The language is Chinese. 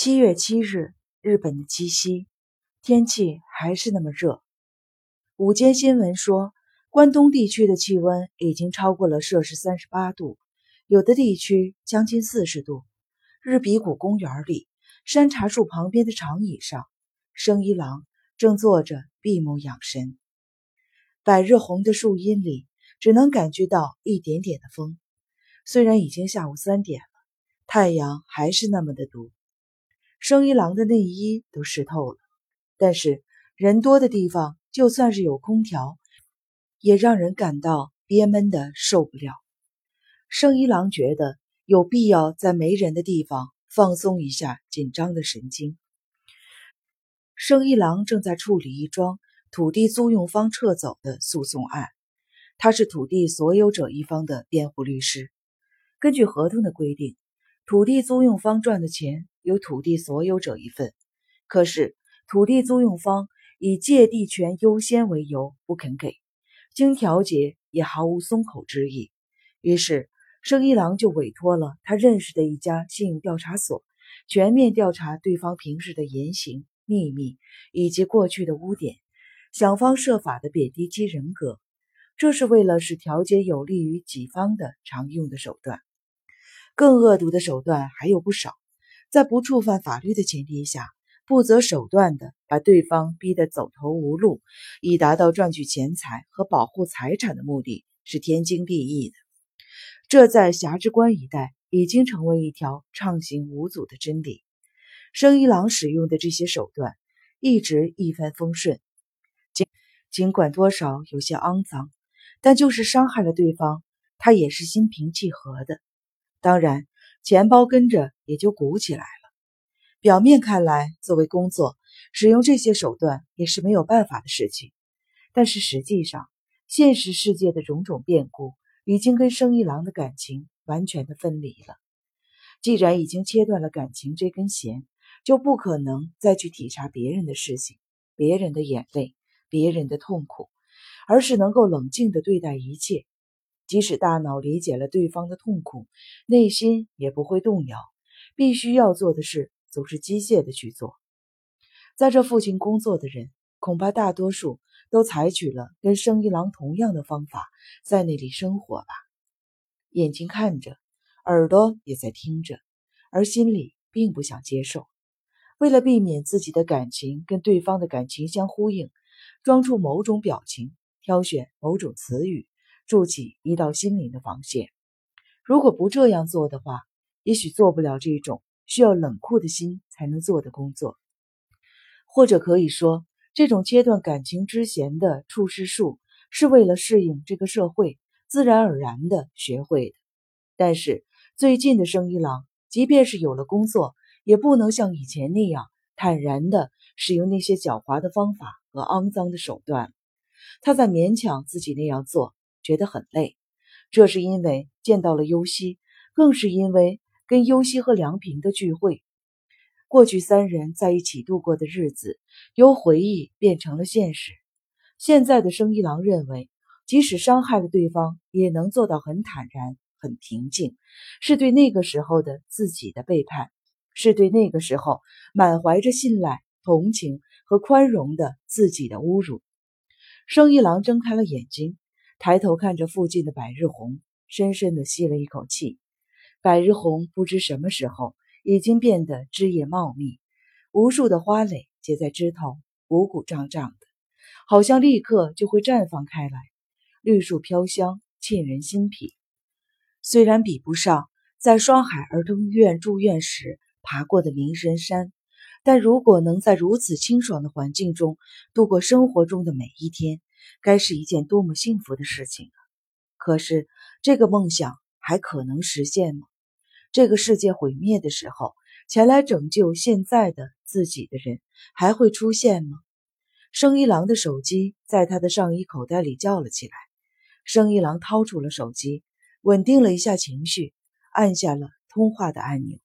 七月七日，日本的七夕，天气还是那么热。午间新闻说，关东地区的气温已经超过了摄氏三十八度，有的地区将近四十度。日比谷公园里，山茶树旁边的长椅上，生一郎正坐着闭目养神。百日红的树荫里，只能感觉到一点点的风。虽然已经下午三点了，太阳还是那么的毒。生一郎的内衣都湿透了，但是人多的地方，就算是有空调，也让人感到憋闷的受不了。生一郎觉得有必要在没人的地方放松一下紧张的神经。生一郎正在处理一桩土地租用方撤走的诉讼案，他是土地所有者一方的辩护律师。根据合同的规定，土地租用方赚的钱。有土地所有者一份，可是土地租用方以借地权优先为由不肯给，经调解也毫无松口之意。于是生一郎就委托了他认识的一家信用调查所，全面调查对方平时的言行、秘密以及过去的污点，想方设法的贬低其人格。这是为了使调解有利于己方的常用的手段。更恶毒的手段还有不少。在不触犯法律的前提下，不择手段的把对方逼得走投无路，以达到赚取钱财和保护财产的目的，是天经地义的。这在侠之关一带已经成为一条畅行无阻的真理。生一郎使用的这些手段一直一帆风顺，尽尽管多少有些肮脏，但就是伤害了对方，他也是心平气和的。当然。钱包跟着也就鼓起来了。表面看来，作为工作使用这些手段也是没有办法的事情。但是实际上，现实世界的种种变故已经跟生一郎的感情完全的分离了。既然已经切断了感情这根弦，就不可能再去体察别人的事情、别人的眼泪、别人的痛苦，而是能够冷静的对待一切。即使大脑理解了对方的痛苦，内心也不会动摇。必须要做的事，总是机械的去做。在这附近工作的人，恐怕大多数都采取了跟生一郎同样的方法，在那里生活吧。眼睛看着，耳朵也在听着，而心里并不想接受。为了避免自己的感情跟对方的感情相呼应，装出某种表情，挑选某种词语。筑起一道心灵的防线。如果不这样做的话，也许做不了这种需要冷酷的心才能做的工作。或者可以说，这种切断感情之弦的处事术，是为了适应这个社会，自然而然的学会的。但是最近的生一郎，即便是有了工作，也不能像以前那样坦然的使用那些狡猾的方法和肮脏的手段。他在勉强自己那样做。觉得很累，这是因为见到了优希，更是因为跟优希和梁平的聚会。过去三人在一起度过的日子，由回忆变成了现实。现在的生一郎认为，即使伤害了对方，也能做到很坦然、很平静，是对那个时候的自己的背叛，是对那个时候满怀着信赖、同情和宽容的自己的侮辱。生一郎睁开了眼睛。抬头看着附近的百日红，深深地吸了一口气。百日红不知什么时候已经变得枝叶茂密，无数的花蕾结在枝头，鼓鼓胀胀的，好像立刻就会绽放开来。绿树飘香，沁人心脾。虽然比不上在双海儿童医院住院时爬过的鸣神山，但如果能在如此清爽的环境中度过生活中的每一天，该是一件多么幸福的事情啊！可是，这个梦想还可能实现吗？这个世界毁灭的时候，前来拯救现在的自己的人还会出现吗？生一郎的手机在他的上衣口袋里叫了起来。生一郎掏出了手机，稳定了一下情绪，按下了通话的按钮。